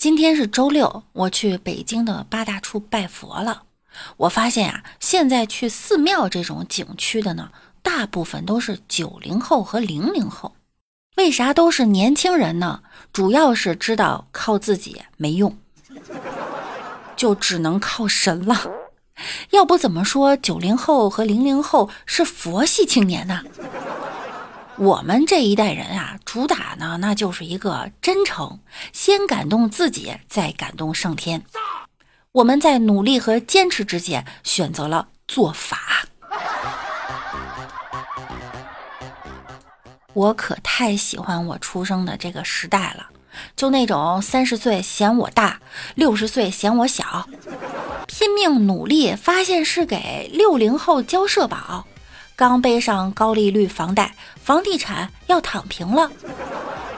今天是周六，我去北京的八大处拜佛了。我发现呀，现在去寺庙这种景区的呢，大部分都是九零后和零零后。为啥都是年轻人呢？主要是知道靠自己没用，就只能靠神了。要不怎么说九零后和零零后是佛系青年呢？我们这一代人啊，主打呢，那就是一个真诚，先感动自己，再感动上天。我们在努力和坚持之间，选择了做法。我可太喜欢我出生的这个时代了，就那种三十岁嫌我大，六十岁嫌我小，拼命努力，发现是给六零后交社保。刚背上高利率房贷，房地产要躺平了；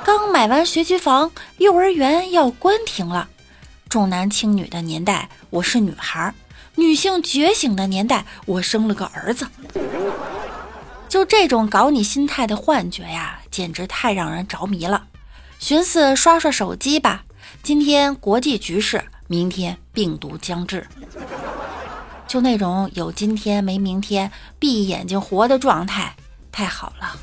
刚买完学区房，幼儿园要关停了。重男轻女的年代，我是女孩；女性觉醒的年代，我生了个儿子。就这种搞你心态的幻觉呀，简直太让人着迷了。寻思刷刷手机吧，今天国际局势，明天病毒将至。就那种有今天没明天，闭眼睛活的状态，太好了。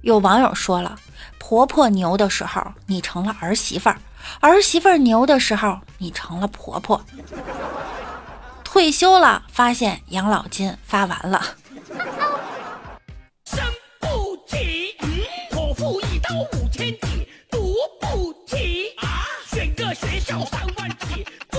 有网友说了，婆婆牛的时候，你成了儿媳妇儿；儿媳妇儿牛的时候，你成了婆婆。退休了，发现养老金发完了起口腹一刀五千几读不起啊选个学校三万起不。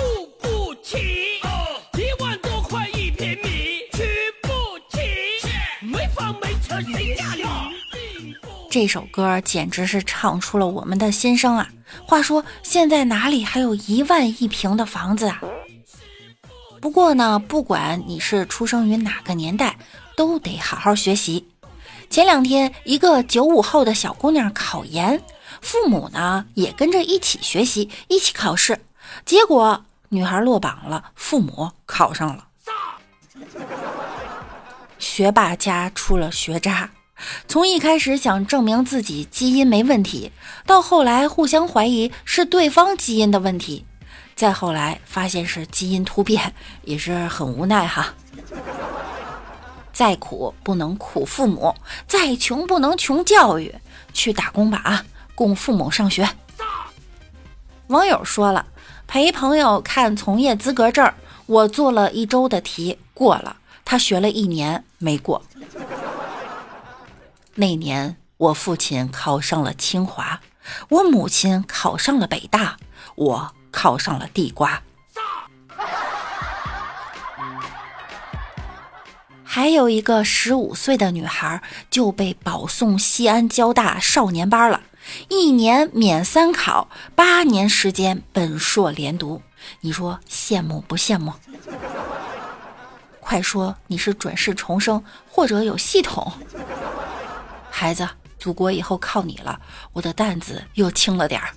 这首歌简直是唱出了我们的心声啊！话说，现在哪里还有一万一平的房子啊？不过呢，不管你是出生于哪个年代，都得好好学习。前两天，一个九五后的小姑娘考研，父母呢也跟着一起学习，一起考试，结果女孩落榜了，父母考上了。学霸家出了学渣。从一开始想证明自己基因没问题，到后来互相怀疑是对方基因的问题，再后来发现是基因突变，也是很无奈哈。再苦不能苦父母，再穷不能穷教育，去打工吧啊，供父母上学。网友说了，陪朋友看从业资格证，我做了一周的题过了，他学了一年没过。那年，我父亲考上了清华，我母亲考上了北大，我考上了地瓜。还有一个十五岁的女孩就被保送西安交大少年班了，一年免三考，八年时间本硕连读。你说羡慕不羡慕？快说你是转世重生，或者有系统？孩子，祖国以后靠你了，我的担子又轻了点儿。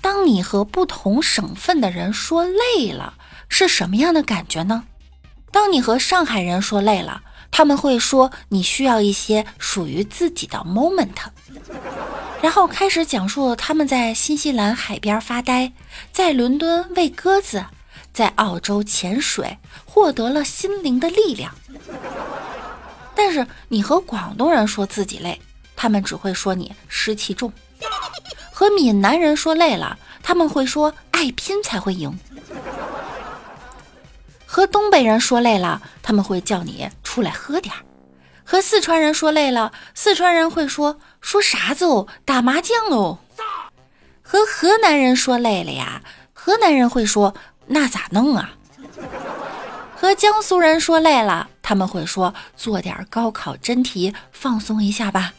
当你和不同省份的人说累了，是什么样的感觉呢？当你和上海人说累了，他们会说你需要一些属于自己的 moment，然后开始讲述他们在新西兰海边发呆，在伦敦喂鸽子，在澳洲潜水，获得了心灵的力量。但是你和广东人说自己累，他们只会说你湿气重；和闽南人说累了，他们会说爱拼才会赢；和东北人说累了，他们会叫你出来喝点儿；和四川人说累了，四川人会说说啥子哦，打麻将哦；和河南人说累了呀，河南人会说那咋弄啊？和江苏人说累了，他们会说做点高考真题放松一下吧。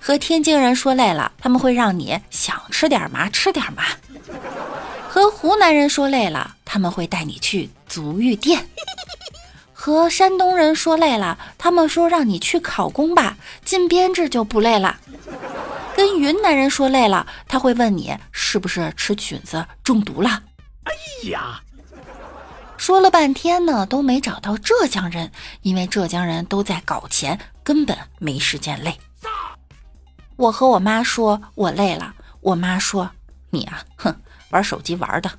和天津人说累了，他们会让你想吃点嘛吃点嘛。和湖南人说累了，他们会带你去足浴店。和山东人说累了，他们说让你去考公吧，进编制就不累了。跟云南人说累了，他会问你是不是吃菌子中毒了。哎呀！说了半天呢，都没找到浙江人，因为浙江人都在搞钱，根本没时间累。我和我妈说我累了，我妈说你啊，哼，玩手机玩的。